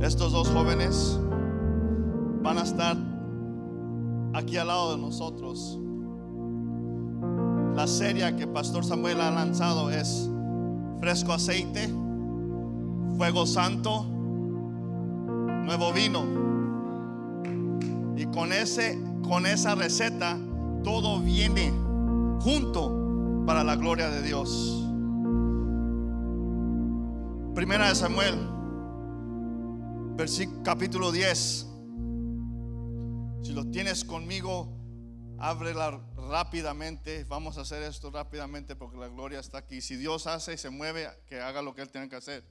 Estos dos jóvenes van a estar aquí al lado de nosotros. La serie que Pastor Samuel ha lanzado es Fresco Aceite, Fuego Santo, Nuevo Vino. Y con, ese, con esa receta todo viene junto para la gloria de Dios. Primera de Samuel, versículo capítulo 10. Si lo tienes conmigo, ábrela rápidamente. Vamos a hacer esto rápidamente porque la gloria está aquí. Si Dios hace y se mueve, que haga lo que él tiene que hacer.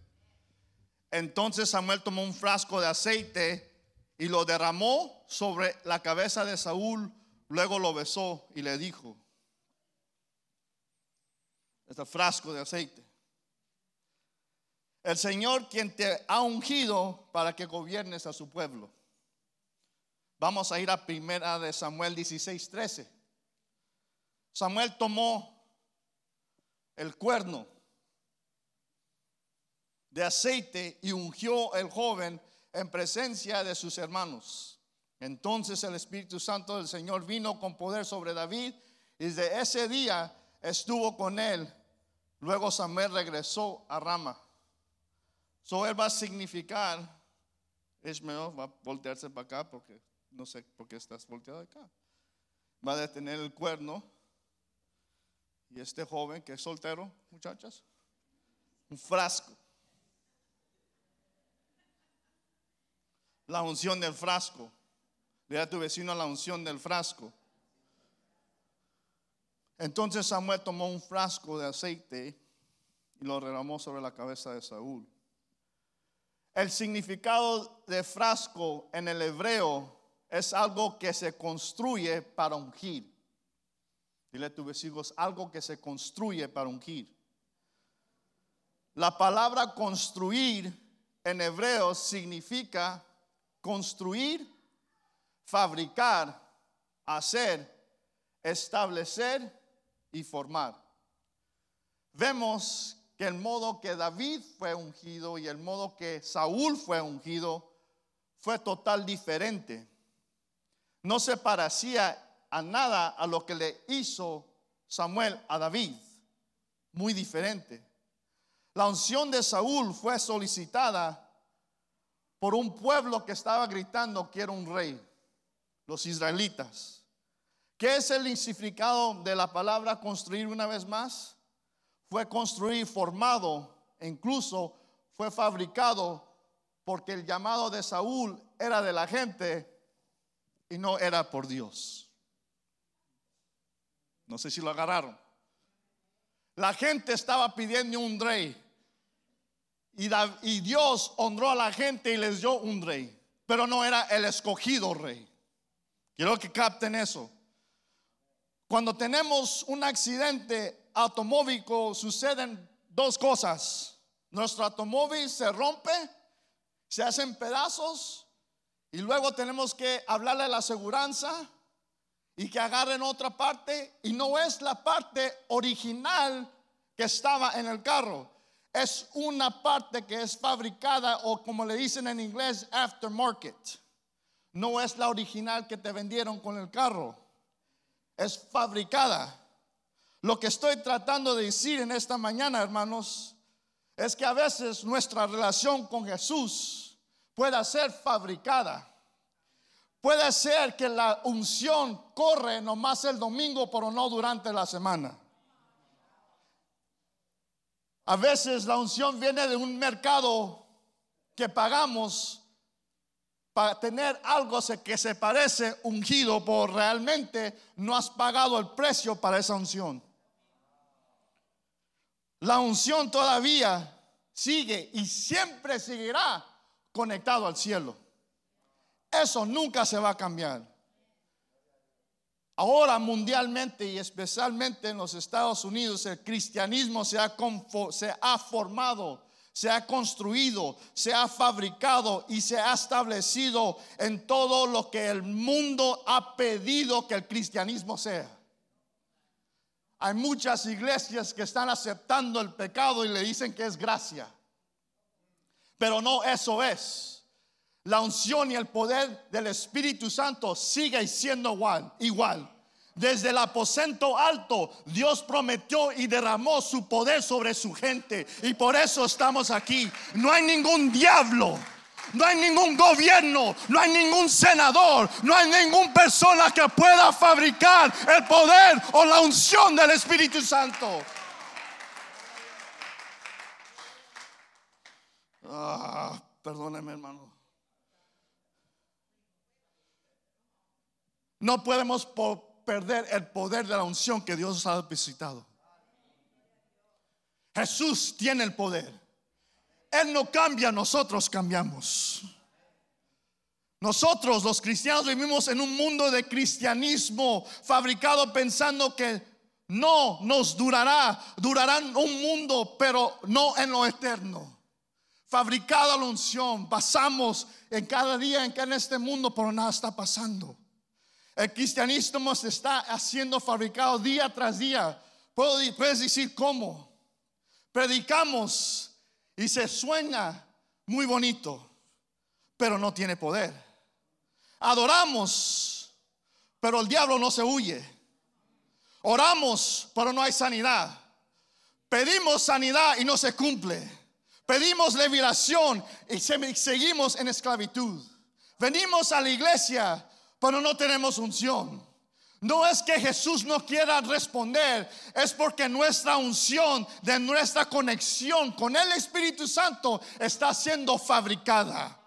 Entonces Samuel tomó un frasco de aceite y lo derramó sobre la cabeza de Saúl. Luego lo besó y le dijo, este frasco de aceite. El Señor quien te ha ungido para que gobiernes a su pueblo. Vamos a ir a primera de Samuel 16, 13. Samuel tomó el cuerno de aceite y ungió el joven en presencia de sus hermanos. Entonces el Espíritu Santo del Señor vino con poder sobre David y desde ese día estuvo con él. Luego Samuel regresó a Rama. So él va a significar, Ishmael va a voltearse para acá porque no sé por qué estás volteado acá. Va a detener el cuerno. Y este joven que es soltero, muchachas, un frasco. La unción del frasco. Le da a tu vecino la unción del frasco. Entonces Samuel tomó un frasco de aceite y lo derramó sobre la cabeza de Saúl. El significado de frasco en el hebreo es algo que se construye para ungir. Dile a tu vecino, es algo que se construye para ungir. La palabra construir en hebreo significa construir, fabricar, hacer, establecer y formar. Vemos que el modo que David fue ungido y el modo que Saúl fue ungido fue total diferente. No se parecía a nada a lo que le hizo Samuel a David. Muy diferente. La unción de Saúl fue solicitada por un pueblo que estaba gritando que era un rey, los israelitas. ¿Qué es el significado de la palabra construir una vez más? Fue construido, formado, e incluso fue fabricado porque el llamado de Saúl era de la gente y no era por Dios. No sé si lo agarraron. La gente estaba pidiendo un rey y, y Dios honró a la gente y les dio un rey, pero no era el escogido rey. Quiero que capten eso. Cuando tenemos un accidente automóvil suceden dos cosas. Nuestro automóvil se rompe, se hacen pedazos y luego tenemos que hablarle a la aseguranza y que agarren otra parte y no es la parte original que estaba en el carro. Es una parte que es fabricada o como le dicen en inglés aftermarket. No es la original que te vendieron con el carro. Es fabricada. Lo que estoy tratando de decir en esta mañana, hermanos, es que a veces nuestra relación con Jesús pueda ser fabricada. Puede ser que la unción corre nomás el domingo, pero no durante la semana. A veces la unción viene de un mercado que pagamos para tener algo que se parece ungido, por realmente no has pagado el precio para esa unción. La unción todavía sigue y siempre seguirá conectado al cielo. Eso nunca se va a cambiar. Ahora mundialmente y especialmente en los Estados Unidos el cristianismo se ha, se ha, formado, se ha construido, se ha fabricado y se ha establecido en todo lo que el mundo ha pedido que el cristianismo sea. Hay muchas iglesias que están aceptando el pecado y le dicen que es gracia. Pero no eso es. la unción y el poder del Espíritu Santo sigue siendo igual, igual. Desde el aposento alto, Dios prometió y derramó su poder sobre su gente. Y por eso estamos aquí. No hay ningún diablo. No hay ningún gobierno, no hay ningún senador, no hay ninguna persona que pueda fabricar el poder o la unción del Espíritu Santo. Ah, perdóneme, hermano. No podemos perder el poder de la unción que Dios ha visitado. Jesús tiene el poder. Él no cambia, nosotros cambiamos. Nosotros los cristianos vivimos en un mundo de cristianismo fabricado pensando que no nos durará, durará un mundo, pero no en lo eterno. Fabricada la unción, pasamos en cada día en que en este mundo, pero nada está pasando. El cristianismo se está haciendo fabricado día tras día. Puedes decir cómo. Predicamos y se sueña muy bonito, pero no tiene poder. Adoramos, pero el diablo no se huye. Oramos, pero no hay sanidad. Pedimos sanidad y no se cumple. Pedimos liberación y seguimos en esclavitud. Venimos a la iglesia pero no tenemos unción. No es que Jesús no quiera responder, es porque nuestra unción de nuestra conexión con el Espíritu Santo está siendo fabricada.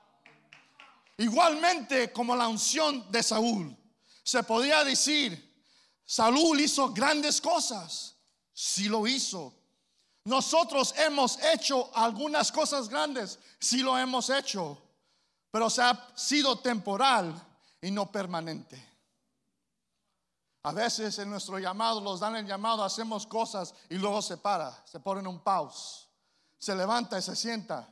Igualmente como la unción de Saúl. Se podría decir, Saúl hizo grandes cosas. Si lo hizo. Nosotros hemos hecho algunas cosas grandes. Si lo hemos hecho. Pero se ha sido temporal y no permanente. A veces en nuestro llamado, los dan el llamado, hacemos cosas y luego se para, se pone en un pause, se levanta y se sienta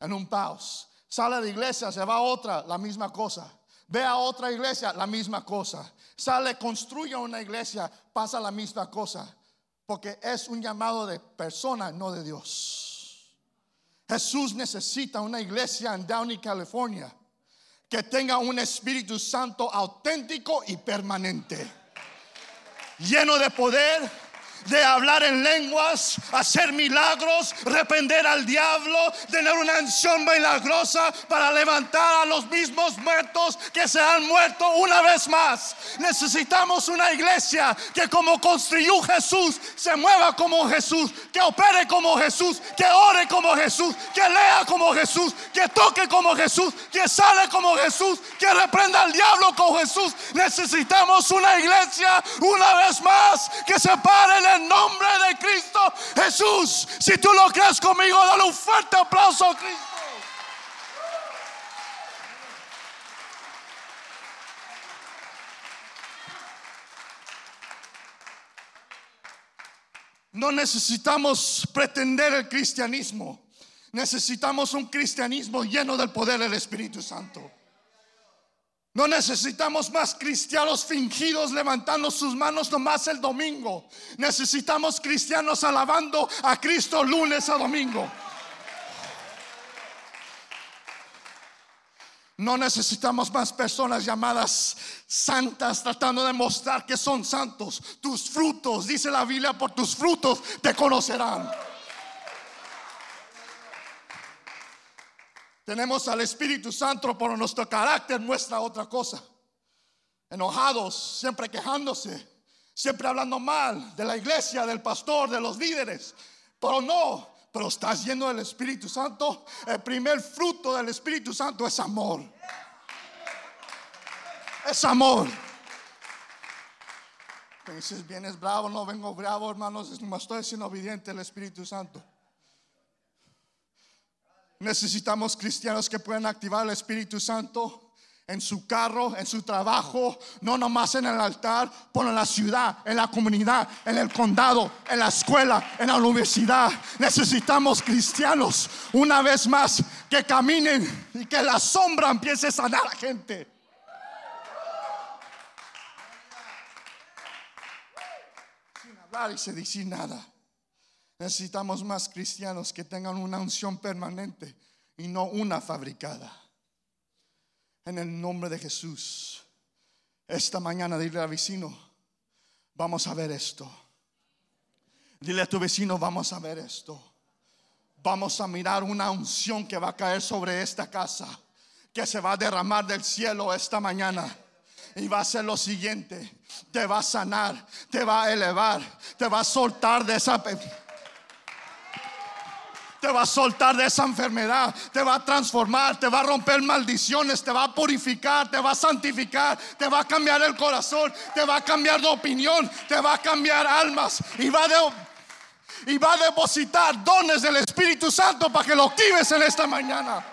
en un pause. Sale de iglesia, se va a otra, la misma cosa. Ve a otra iglesia, la misma cosa. Sale, construye una iglesia, pasa la misma cosa. Porque es un llamado de persona, no de Dios. Jesús necesita una iglesia en Downey, California que tenga un Espíritu Santo auténtico y permanente, lleno de poder de hablar en lenguas, hacer milagros, reprender al diablo, tener una unción milagrosa para levantar a los mismos muertos que se han muerto una vez más. Necesitamos una iglesia que como construyó Jesús, se mueva como Jesús, que opere como Jesús, que ore como Jesús, que lea como Jesús, que toque como Jesús, que sale como Jesús, que reprenda al diablo como Jesús. Necesitamos una iglesia una vez más que se pare el nombre de Cristo Jesús. Si tú lo crees conmigo, dale un fuerte aplauso a Cristo. No necesitamos pretender el cristianismo. Necesitamos un cristianismo lleno del poder del Espíritu Santo. No necesitamos más cristianos fingidos levantando sus manos nomás el domingo. Necesitamos cristianos alabando a Cristo lunes a domingo. No necesitamos más personas llamadas santas tratando de mostrar que son santos. Tus frutos, dice la Biblia, por tus frutos te conocerán. Tenemos al Espíritu Santo, pero nuestro carácter muestra otra cosa. Enojados, siempre quejándose, siempre hablando mal de la iglesia, del pastor, de los líderes. Pero no, pero estás lleno del Espíritu Santo. El primer fruto del Espíritu Santo es amor. Es amor. Me dices, vienes bravo, no vengo bravo, hermanos, no estoy siendo obediente al Espíritu Santo. Necesitamos cristianos que puedan activar el Espíritu Santo en su carro, en su trabajo, no nomás en el altar, pero en la ciudad, en la comunidad, en el condado, en la escuela, en la universidad. Necesitamos cristianos, una vez más, que caminen y que la sombra empiece a sanar a la gente. Sin hablar y se decir nada. Necesitamos más cristianos que tengan una unción permanente y no una fabricada. En el nombre de Jesús. Esta mañana dile al vecino, vamos a ver esto. Dile a tu vecino, vamos a ver esto. Vamos a mirar una unción que va a caer sobre esta casa, que se va a derramar del cielo esta mañana. Y va a ser lo siguiente, te va a sanar, te va a elevar, te va a soltar de esa te va a soltar de esa enfermedad, te va a transformar, te va a romper maldiciones, te va a purificar, te va a santificar, te va a cambiar el corazón, te va a cambiar de opinión, te va a cambiar almas y va, a depositar dones del Espíritu Santo para que lo actives en esta mañana.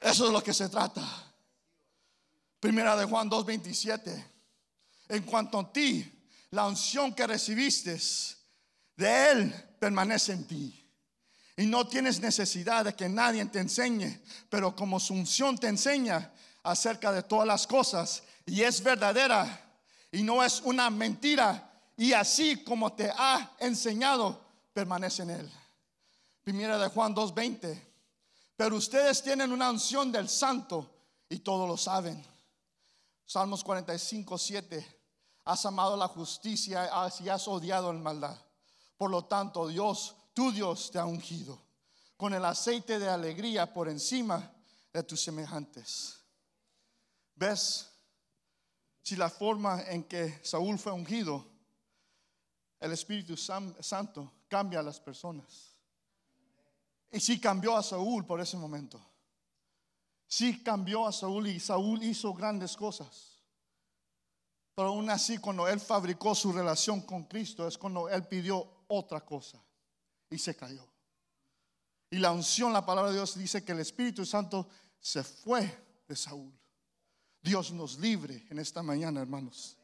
Eso es lo que se trata. Primera de Juan 2:27. En cuanto a ti, la unción que recibiste de Él permanece en ti. Y no tienes necesidad de que nadie te enseñe, pero como su unción te enseña acerca de todas las cosas y es verdadera y no es una mentira, y así como te ha enseñado, permanece en Él. Primera de Juan 2:20. Pero ustedes tienen una unción del santo y todos lo saben. Salmos 45, 7. Has amado la justicia y has odiado el maldad. Por lo tanto, Dios, tu Dios te ha ungido con el aceite de alegría por encima de tus semejantes. ¿Ves? Si la forma en que Saúl fue ungido, el Espíritu Santo cambia a las personas. Y sí cambió a Saúl por ese momento. Sí cambió a Saúl y Saúl hizo grandes cosas. Pero aún así, cuando él fabricó su relación con Cristo, es cuando él pidió otra cosa y se cayó. Y la unción, la palabra de Dios dice que el Espíritu Santo se fue de Saúl. Dios nos libre en esta mañana, hermanos.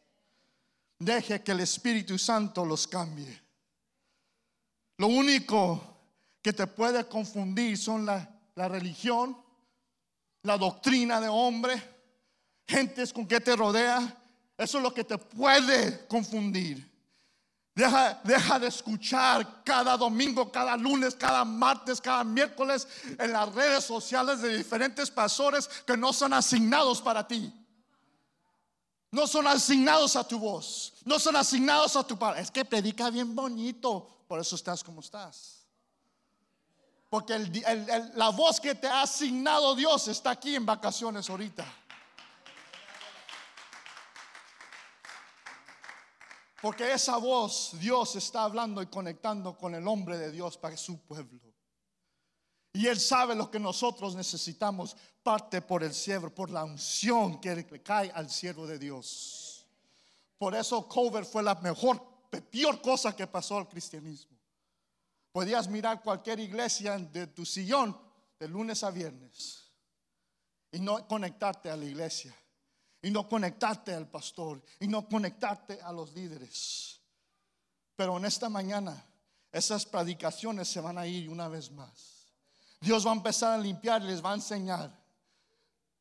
Deje que el Espíritu Santo los cambie. Lo único que te puede confundir son la, la religión, la doctrina de hombre, gentes con que te rodea. Eso es lo que te puede confundir. Deja, de escuchar cada domingo, cada lunes, cada martes, cada miércoles en las redes sociales de diferentes pastores que no son asignados para ti. No son asignados a tu voz. No son asignados a tu padre. Es que predica bien bonito. Por eso estás como estás. Porque la voz que te ha asignado Dios está aquí en vacaciones ahorita. Porque esa voz Dios está hablando y conectando con el hombre de Dios para su pueblo. Y Él sabe lo que nosotros necesitamos, parte por el siervo, por la unción que cae al siervo de Dios. Por eso cover fue la mejor, peor cosa que pasó al cristianismo. Podías mirar cualquier iglesia de tu sillón de lunes a viernes y no conectarte a la iglesia y no conectarte al pastor y no conectarte a los líderes. Pero en esta mañana esas predicaciones se van a ir una vez más. Dios va a empezar a limpiar les va a enseñar.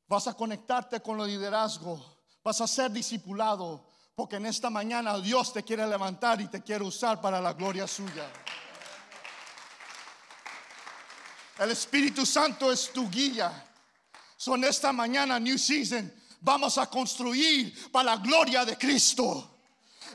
Vas a conectarte con el liderazgo, vas a ser discipulado, porque en esta mañana Dios te quiere levantar y te quiere usar para la gloria suya. El Espíritu Santo es tu guía. Son esta mañana, New Season, vamos a construir para la gloria de Cristo.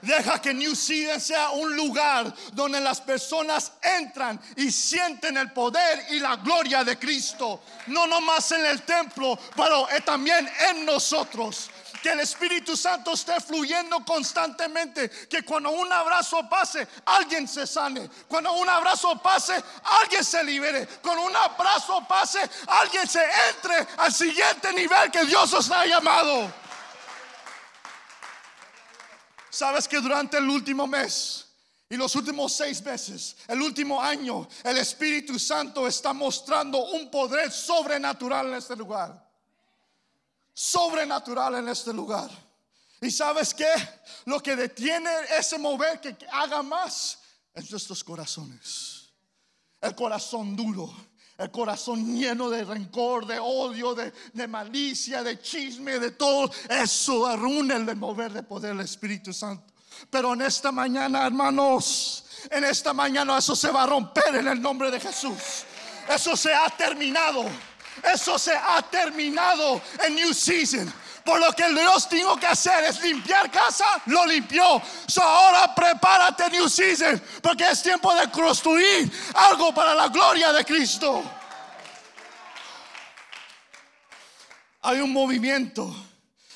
Deja que New Season sea un lugar donde las personas entran y sienten el poder y la gloria de Cristo. No nomás en el templo, pero también en nosotros que el Espíritu Santo esté fluyendo constantemente, que cuando un abrazo pase, alguien se sane, cuando un abrazo pase, alguien se libere, cuando un abrazo pase, alguien se entre al siguiente nivel que Dios os ha llamado. Sabes que durante el último mes y los últimos seis meses, el último año, el Espíritu Santo está mostrando un poder sobrenatural en este lugar sobrenatural en este lugar. ¿Y sabes qué? Lo que detiene ese mover que haga más es nuestros corazones. El corazón duro, el corazón lleno de rencor, de odio, de, malicia, de chisme, de todo. Eso arruina el mover de poder del Espíritu Santo. Pero en esta mañana, hermanos, en esta mañana eso se va a romper en el nombre de Jesús. Eso se ha terminado. Eso se ha terminado en New Season. Por lo que Dios tengo que hacer es limpiar casa, lo limpió. So ahora prepárate New Season, porque es tiempo de construir algo para la gloria de Cristo. Hay un movimiento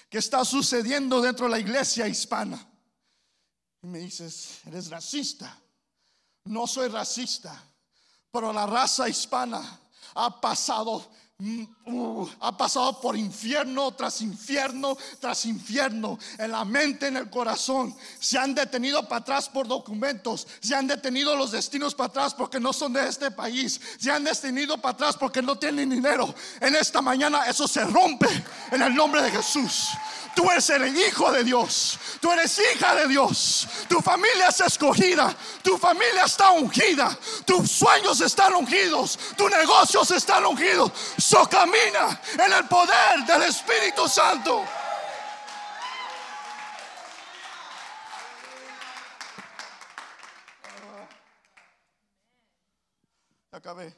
que está sucediendo dentro de la iglesia hispana. Y me dices, eres racista. No soy racista, pero la raza hispana ha pasado uh, ha pasado por infierno tras infierno tras infierno en la mente, en el corazón. Se han detenido para atrás por documentos, se han detenido los destinos para atrás porque no son de este país, se han detenido para atrás porque no tienen dinero. En esta mañana eso se rompe en el nombre de Jesús. Tú eres el hijo de Dios. Tú eres hija de Dios. Tu familia es escogida. Tu familia está ungida. Tus sueños están ungidos. Tus negocios están ungidos. So camina en el poder del Espíritu Santo. Acabé.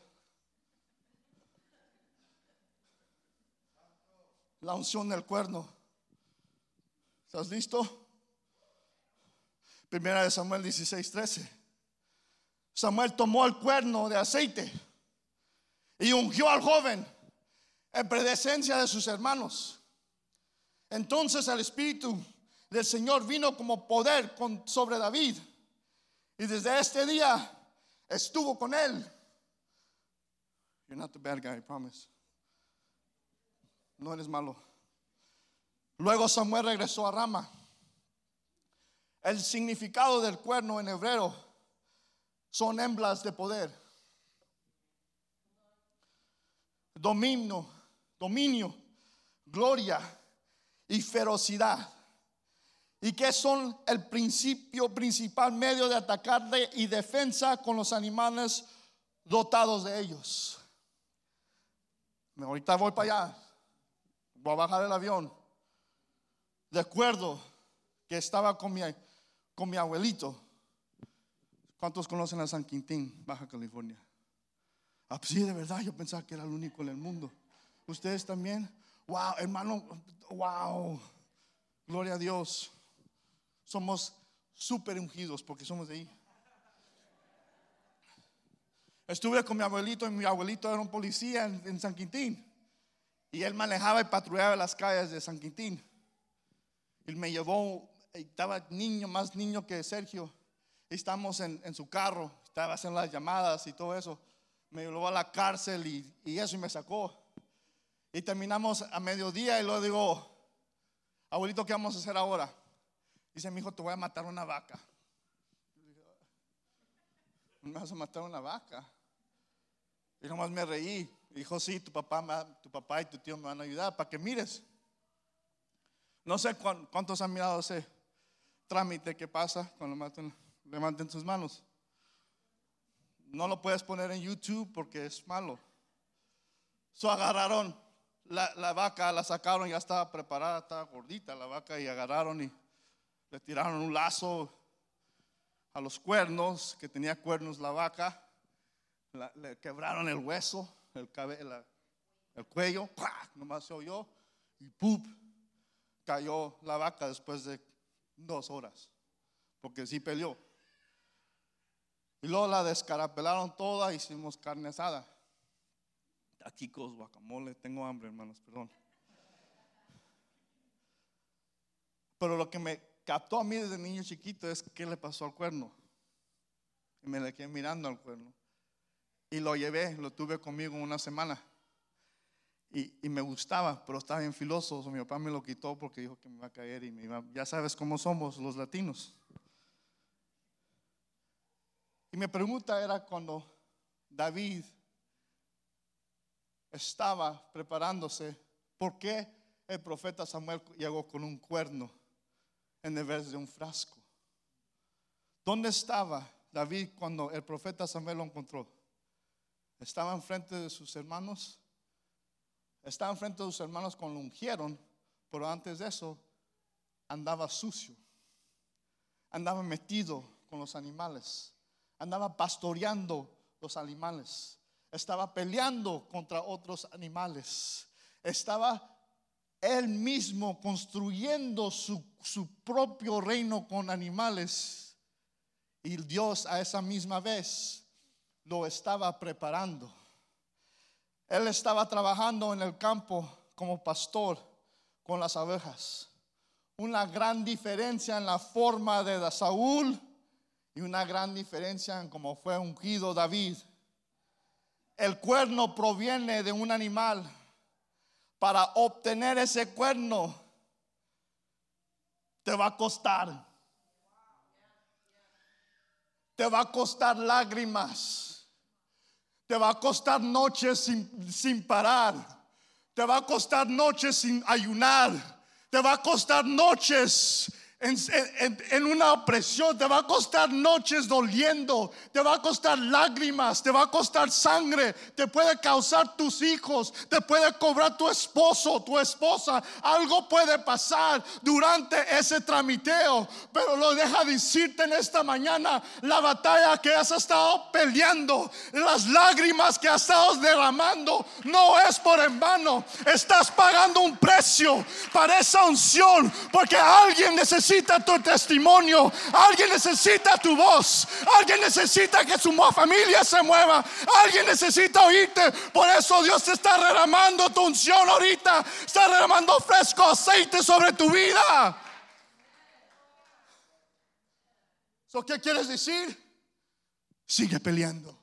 La unción del cuerno. ¿Estás listo? Primera de Samuel 16, 13. Samuel tomó el cuerno de aceite y ungió al joven en presencia de sus hermanos. Entonces el Espíritu del Señor vino como poder sobre David y desde este día estuvo con él. You're not the bad guy, I promise. No eres malo. Luego Samuel regresó a Rama. El significado del cuerno en hebreo son hemblas de poder. Dominio, dominio, gloria y ferocidad. Y que son el principio principal medio de atacarle y defensa con los animales dotados de ellos. Ahorita voy para allá. Voy a bajar el avión de acuerdo que estaba con mi, con mi abuelito. ¿Cuántos conocen a San Quintín, Baja California? Ah, pues sí, de verdad, yo pensaba que era el único en el mundo. ¿Ustedes también? Wow, hermano, wow. Gloria a Dios. Somos súper ungidos porque somos de ahí. Estuve con mi abuelito y mi abuelito era un policía en, en San Quintín. Y él manejaba y patrullaba las calles de San Quintín. Él me llevó, estaba niño, más niño que Sergio. Estamos en, en su carro, estaba haciendo las llamadas y todo eso. Me llevó a la cárcel y, y eso y me sacó. Y terminamos a mediodía y luego digo, abuelito, ¿qué vamos a hacer ahora? Dice, mi hijo, te voy a matar una vaca. ¿Me vas a matar una vaca? Y nomás me reí. Dijo, sí, tu papá, tu papá y tu tío me van a ayudar para que mires. No sé cuántos han mirado ese trámite que pasa cuando levanten sus manos. No lo puedes poner en YouTube porque es malo. So agarraron la, vaca, la sacaron, ya estaba preparada, estaba gordita la vaca y agarraron y le tiraron un lazo a los cuernos, que tenía cuernos la vaca, le quebraron el hueso, el, el cuello, nomás se oyó y ¡pup! Cayó la vaca después de dos horas, porque sí peleó. Y luego la descarapelaron toda, hicimos carne asada. Taquicos, guacamole, tengo hambre, hermanos, perdón. Pero lo que me captó a mí desde niño chiquito es qué le pasó al cuerno. Y me le quedé mirando al cuerno. Y lo llevé, lo tuve conmigo una semana. Y, me gustaba, pero estaba bien filoso. Mi papá me lo quitó porque dijo que me iba a caer y me iba, ya sabes cómo somos los latinos. Y mi pregunta era cuando David estaba preparándose, ¿por qué el profeta Samuel llegó con un cuerno en vez de un frasco? ¿Dónde estaba David cuando el profeta Samuel lo encontró? ¿Estaba enfrente de sus hermanos? Estaba enfrente de sus hermanos cuando lo ungieron, pero antes de eso andaba sucio, andaba metido con los animales, andaba pastoreando los animales. estaba peleando contra otros animales. Estaba él mismo construyendo su, su propio reino con animales. Y Dios a esa misma vez lo estaba preparando. Él estaba trabajando en el campo como pastor con las abejas. Una gran diferencia en la forma de Saúl y una gran diferencia en cómo fue ungido David. El cuerno proviene de un animal. Para obtener ese cuerno te va a costar. Te va a costar lágrimas. Te va a costar noches sin, sin parar. Te va a costar noches sin ayunar. Te va a costar noches en, una opresión, te va a costar noches doliendo, te va a costar lágrimas, te va a costar sangre, te puede causar tus hijos, te puede cobrar tu esposo, tu esposa, algo puede pasar durante ese tramiteo, pero lo deja decirte en esta mañana, la batalla que has estado peleando, las lágrimas que has estado derramando, no es por en vano, estás pagando un precio para esa unción, porque alguien necesita necesita tu testimonio, alguien necesita tu voz, alguien necesita que su familia se mueva, alguien necesita oírte. Por eso Dios te está derramando tu unción ahorita, está derramando fresco aceite sobre tu vida. ¿Qué quieres decir? Sigue peleando.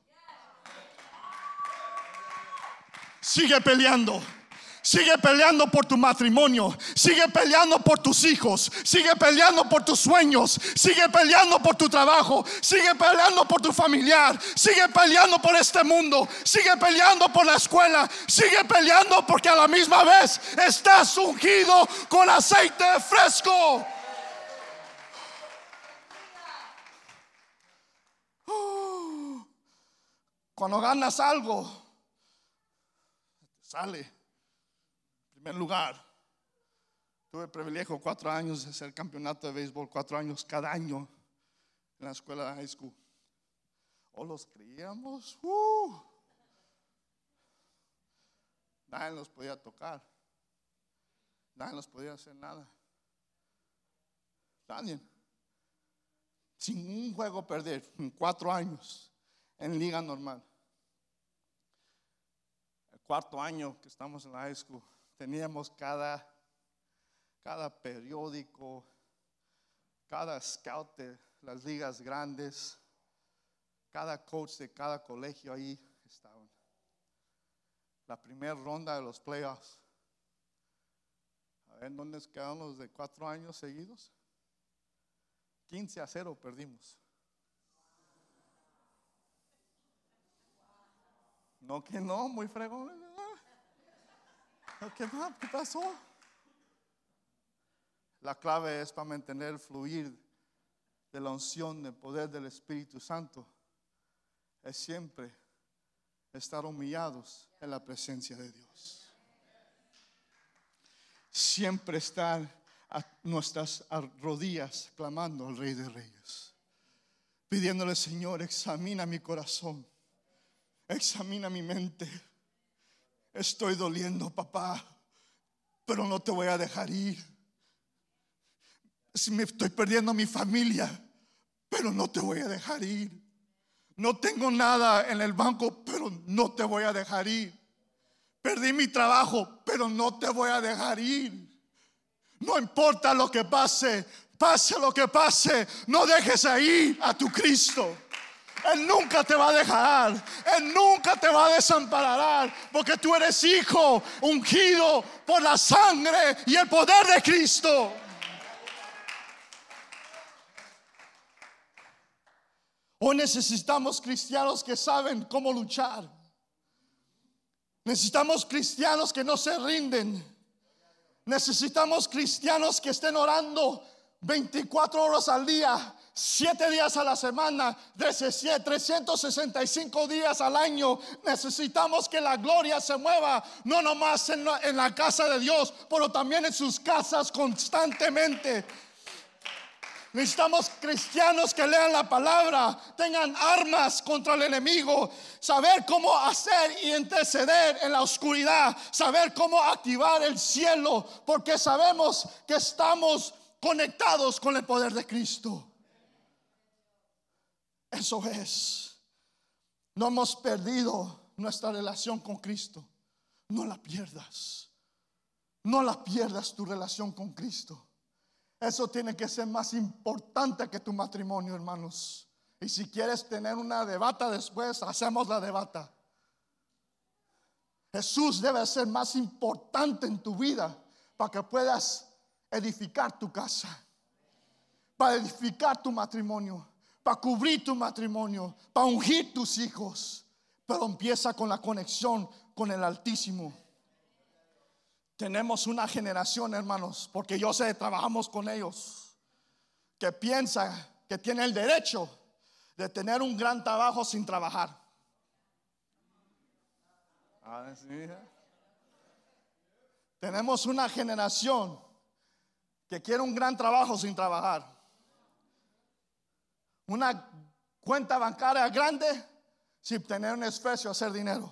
Sigue peleando. Sigue peleando por tu matrimonio. Sigue peleando por tus hijos. Sigue peleando por tus sueños. Sigue peleando por tu trabajo. Sigue peleando por tu familiar. Sigue peleando por este mundo. Sigue peleando por la escuela. Sigue peleando porque a la misma vez estás ungido con aceite fresco. Cuando ganas algo, sale primer lugar. Tuve el privilegio cuatro años de hacer campeonato de béisbol, cuatro años cada año en la escuela de high school. O los creíamos, uh, nadie nos podía tocar, nadie nos podía hacer nada. Nadie. Sin un juego perder, en cuatro años, en liga normal. El cuarto año que estamos en la high school, teníamos cada, cada periódico, cada scout de las ligas grandes, cada coach de cada colegio ahí estaban. La primera ronda de los playoffs. A ver, ¿dónde quedaron los de cuatro años seguidos? 15 a 0 perdimos. No que no, muy fregón. ¿Qué, ¿Qué pasó? La clave es para mantener el fluir de la unción, del poder del Espíritu Santo. Es siempre estar humillados en la presencia de Dios. Siempre estar a nuestras rodillas clamando al Rey de Reyes. Pidiéndole, Señor, examina mi corazón. Examina mi mente estoy doliendo, papá, pero no te voy a dejar ir. Si me estoy perdiendo mi familia, pero no te voy a dejar ir. No tengo nada en el banco, pero no te voy a dejar ir. Perdí mi trabajo, pero no te voy a dejar ir. No importa lo que pase, pase lo que pase, no dejes ahí a tu Cristo. Él nunca te va a dejar. Él nunca te va a desamparar. Porque tú eres hijo ungido por la sangre y el poder de Cristo. Hoy necesitamos cristianos que saben cómo luchar. Necesitamos cristianos que no se rinden. Necesitamos cristianos que estén orando 24 horas al día siete días a la semana, 365 días al año. Necesitamos que la gloria se mueva, no nomás en la, en la casa de Dios, pero también en sus casas constantemente. Necesitamos cristianos que lean la palabra, tengan armas contra el enemigo, saber cómo hacer y interceder en la oscuridad, saber cómo activar el cielo, porque sabemos que estamos conectados con el poder de Cristo. Eso es. No hemos perdido nuestra relación con Cristo. No la pierdas. No la pierdas tu relación con Cristo. Eso tiene que ser más importante que tu matrimonio, hermanos. Y si quieres tener una debata después, hacemos la debata. Jesús debe ser más importante en tu vida para que puedas edificar tu casa, para edificar tu matrimonio, para cubrir tu matrimonio, para ungir tus hijos. Pero empieza con la conexión con el Altísimo. Tenemos una generación, hermanos, porque yo sé, trabajamos con ellos, que piensa que tiene el derecho de tener un gran trabajo sin trabajar. Ah, Tenemos una generación que quiere un gran trabajo sin trabajar. Una cuenta bancaria grande sin tener un esfuerzo hacer dinero.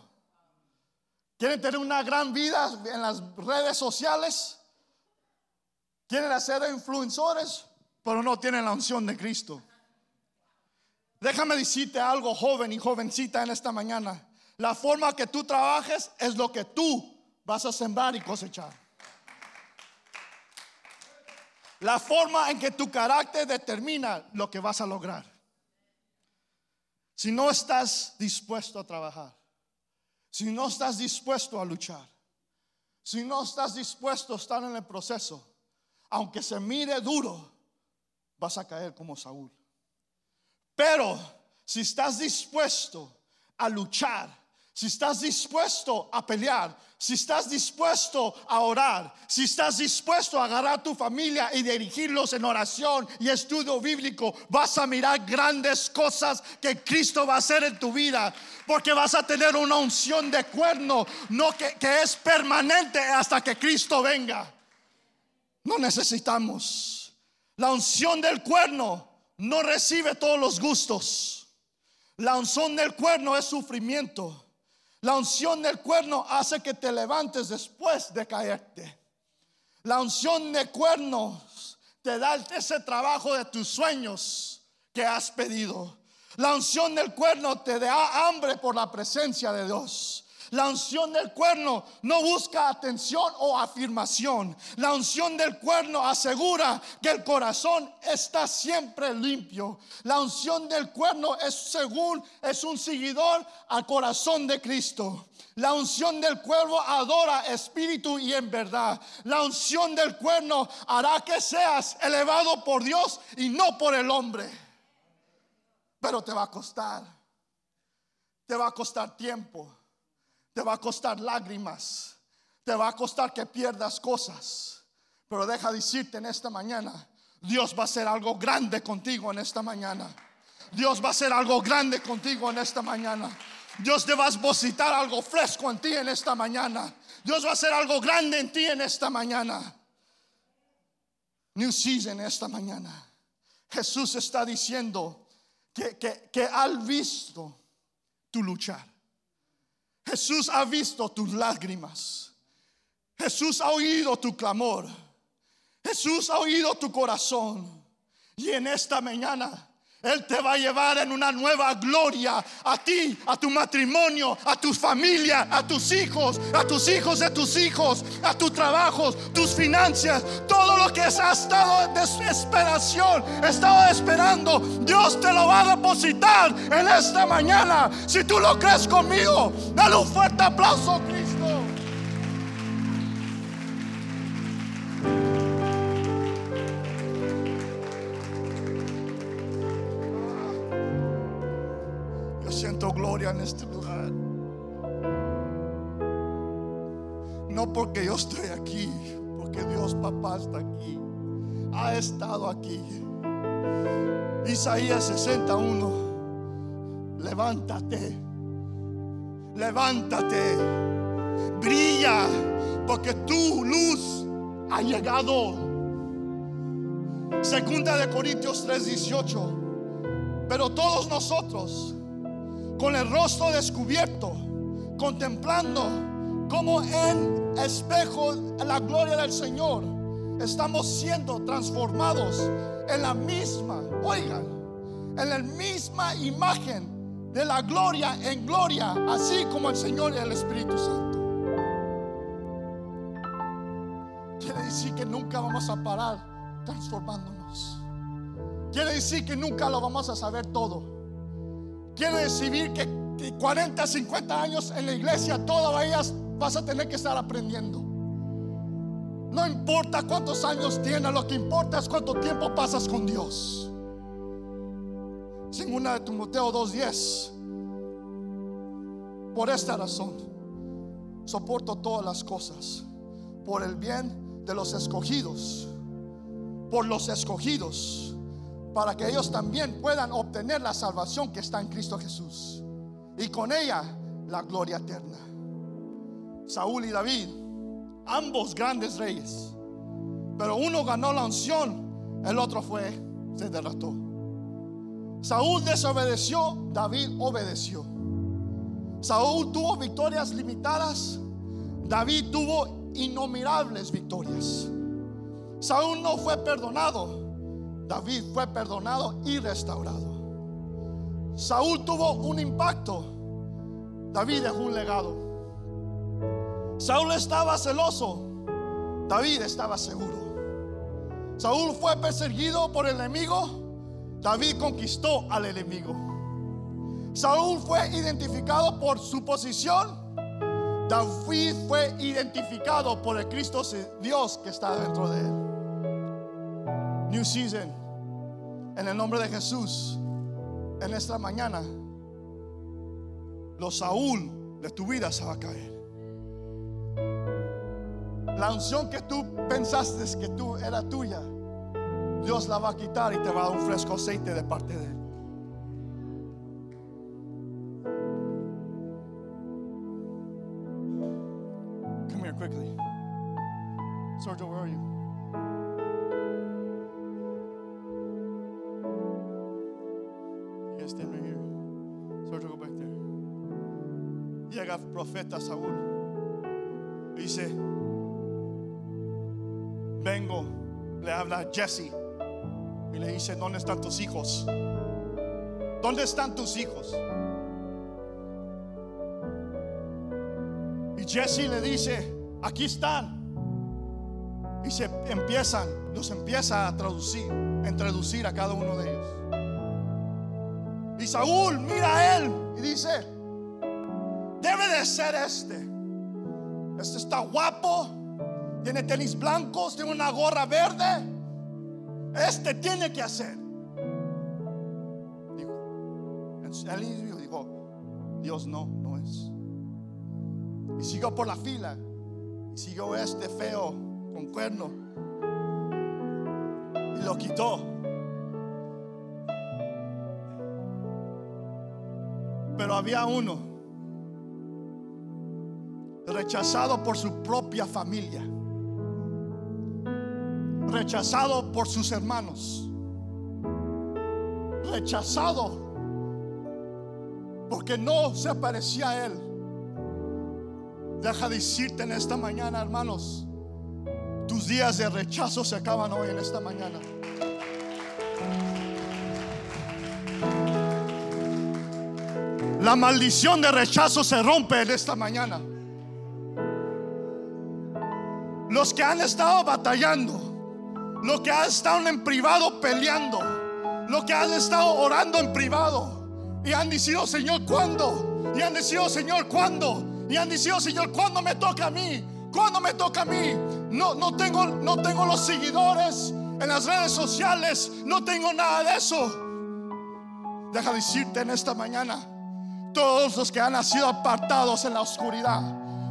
Quieren tener una gran vida en las redes sociales. Quieren ser influencers, pero no tienen la unción de Cristo. Déjame decirte algo, joven y jovencita, en esta mañana. La forma que tú trabajes es lo que tú vas a sembrar y cosechar. La forma en que tu carácter determina lo que vas a lograr. Si no estás dispuesto a trabajar, si no estás dispuesto a luchar, si no estás dispuesto a estar en el proceso, aunque se mire duro, vas a caer como Saúl. Pero si estás dispuesto a luchar, si estás dispuesto a pelear, si estás dispuesto a orar, si estás dispuesto a agarrar a tu familia y dirigirlos en oración y estudio bíblico, vas a mirar grandes cosas que Cristo va a hacer en tu vida, porque vas a tener una unción de cuerno, no que, que es permanente hasta que Cristo venga. No necesitamos. La unción del cuerno no recibe todos los gustos. La unción del cuerno es sufrimiento. La unción del cuerno hace que te levantes después de caerte. La unción de cuernos te da ese trabajo de tus sueños que has pedido. La unción del cuerno te da hambre por la presencia de Dios. La unción del cuerno no busca atención o afirmación. La unción del cuerno asegura que el corazón está siempre limpio. La unción del cuerno es según es un seguidor al corazón de Cristo. La unción del cuervo adora espíritu y en verdad. La unción del cuerno hará que seas elevado por Dios y no por el hombre. Pero te va a costar. Te va a costar tiempo te va a costar lágrimas. Te va a costar que pierdas cosas. Pero deja decirte en esta mañana, Dios va a hacer algo grande contigo en esta mañana. Dios va a hacer algo grande contigo en esta mañana. Dios te va a depositar algo fresco en ti en esta mañana. Dios va a hacer algo grande en ti en esta mañana. New season esta mañana. Jesús está diciendo que, que, que visto tu luchar. Jesús ha visto tus lágrimas. Jesús ha oído tu clamor. Jesús ha oído tu corazón. Y en esta mañana él te va a llevar en una nueva gloria a ti, a tu matrimonio, a tu familia, a tus hijos, a tus hijos de tus hijos, a tus trabajos, tus finanzas, todo lo que has estado en desesperación, estado esperando, Dios te lo va a depositar en esta mañana. Si tú lo crees conmigo, dale un fuerte aplauso, Cristo. En este lugar. No porque yo estoy aquí, porque Dios papá está aquí. Ha estado aquí. Isaías 61. Levántate. Levántate. Brilla porque tu luz ha llegado. Segunda de Corintios 3:18. Pero todos nosotros, con el rostro descubierto, contemplando como en espejo la gloria del Señor, estamos siendo transformados en la misma, oigan, en la misma imagen de la gloria en gloria, así como el Señor y el Espíritu Santo. Quiere decir que nunca vamos a parar transformándonos. Quiere decir que nunca lo vamos a saber todo. Quiere decir que 40, 50 años en la iglesia, todavía vas a tener que estar aprendiendo. No importa cuántos años tienes, lo que importa es cuánto tiempo pasas con Dios. Segunda de Timoteo 2:10. Por esta razón, soporto todas las cosas por el bien de los escogidos, por los escogidos, para que ellos también puedan obtener la salvación que está en Cristo Jesús y con ella la gloria eterna. Saúl y David, ambos grandes reyes, pero uno ganó la unción, el otro fue, se derrotó. Saúl desobedeció, David obedeció. Saúl tuvo victorias limitadas, David tuvo innumerables victorias. Saúl no fue perdonado, David fue perdonado y restaurado. Saúl tuvo un impacto, David dejó un legado. Saúl estaba celoso, David estaba seguro. Saúl fue perseguido por el enemigo, David conquistó al enemigo. Saúl fue identificado por su posición, David fue identificado por el Cristo Dios que está dentro de él. New season, en el nombre de Jesús, en esta mañana, los Saúl de tu vida se va a caer. La unción que tú pensaste que tú era tuya, Dios la va a quitar y te va a dar un fresco aceite de parte de Él. Profeta Saúl. Dice, vengo, le habla a Jesse y le dice, ¿dónde están tus hijos? ¿Dónde están tus hijos? Y Jesse le dice, aquí están. Y se empiezan, los empieza a traducir, a introducir a cada uno de ellos. Y Saúl mira a él y dice, debe de ser este. Este está guapo, tiene tenis blancos, tiene una gorra verde. Este tiene que hacer. Él dijo, dijo, Dios no, no es. Y siguió por la fila. Y siguió este feo con cuerno. Y lo quitó. Pero había uno rechazado por su propia familia, rechazado por sus hermanos, rechazado porque no se parecía a él. Deja decirte en esta mañana, hermanos, tus días de rechazo se acaban hoy en esta mañana. La maldición de rechazo se rompe en esta mañana. Los que han estado batallando, los que han estado en privado peleando, los que han estado orando en privado y han dicho, Señor, ¿cuándo? Y han dicho, Señor, ¿cuándo? Y han dicho, Señor, ¿cuándo me toca a mí? ¿Cuándo me toca a mí? No, no, tengo, no tengo los seguidores en las redes sociales, no tengo nada de eso. Deja decirte en esta mañana, todos los que han sido apartados en la oscuridad,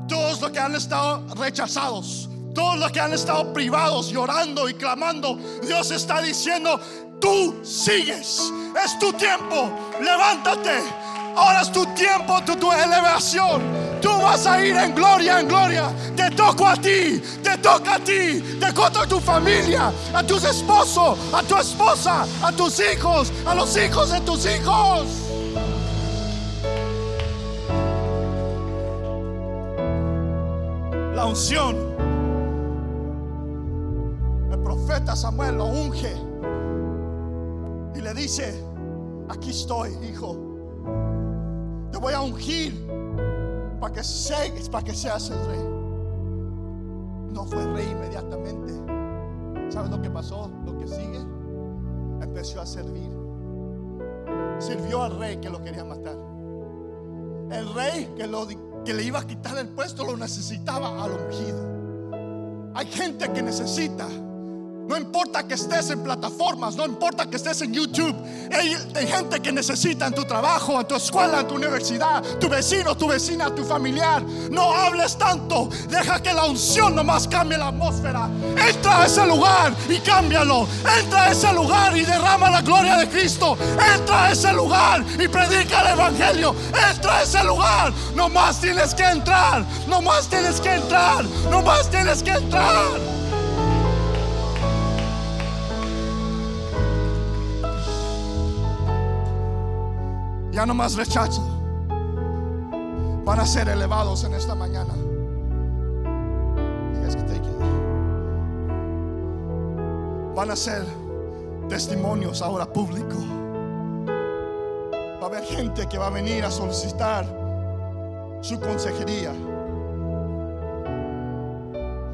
todos los que han estado rechazados, todos los que han estado privados, llorando y clamando, Dios está diciendo, tú sigues, es tu tiempo, levántate, ahora es tu tiempo, tu, tu elevación. Tú vas a ir en gloria, en gloria. Te toco a ti, te toca a ti, te toco a tu familia, a tus esposos, a tu esposa, a tus hijos, a los hijos de tus hijos. La unción. Profeta Samuel lo unge y le dice, aquí estoy, hijo. Te voy a ungir para que, seas, para que seas el rey. No fue rey inmediatamente. ¿Sabes lo que pasó? Lo que sigue. Empezó a servir. Sirvió al rey que lo quería matar. El rey que, le iba a quitar el puesto lo necesitaba al ungido. Hay gente que necesita no importa que estés en plataformas, no importa que estés en YouTube. Hay, gente que necesita en tu trabajo, en tu escuela, en tu universidad, tu vecino, tu vecina, tu familiar. No hables tanto. Deja que la unción nomás cambie la atmósfera. Entra a ese lugar y cámbialo. Entra a ese lugar y derrama la gloria de Cristo. Entra a ese lugar y predica el evangelio. Entra a ese lugar. Nomás tienes que entrar. Nomás tienes que entrar. Nomás tienes que entrar. Ya no más rechazo, van a ser elevados en esta mañana. Van a ser testimonios ahora públicos. Va a haber gente que va a venir a solicitar su consejería.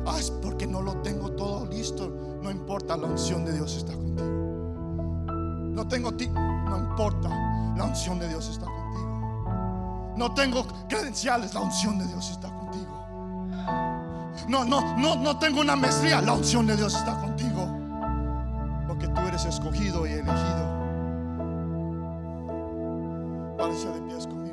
Ah, es porque no lo tengo todo listo. No importa, la unción de Dios está. No tengo ti, no importa. La unción de Dios está contigo. No tengo credenciales, la unción de Dios está contigo. No, no, no, no tengo una maestría, la unción de Dios está contigo. Porque tú eres escogido y elegido. Párese de pies conmigo.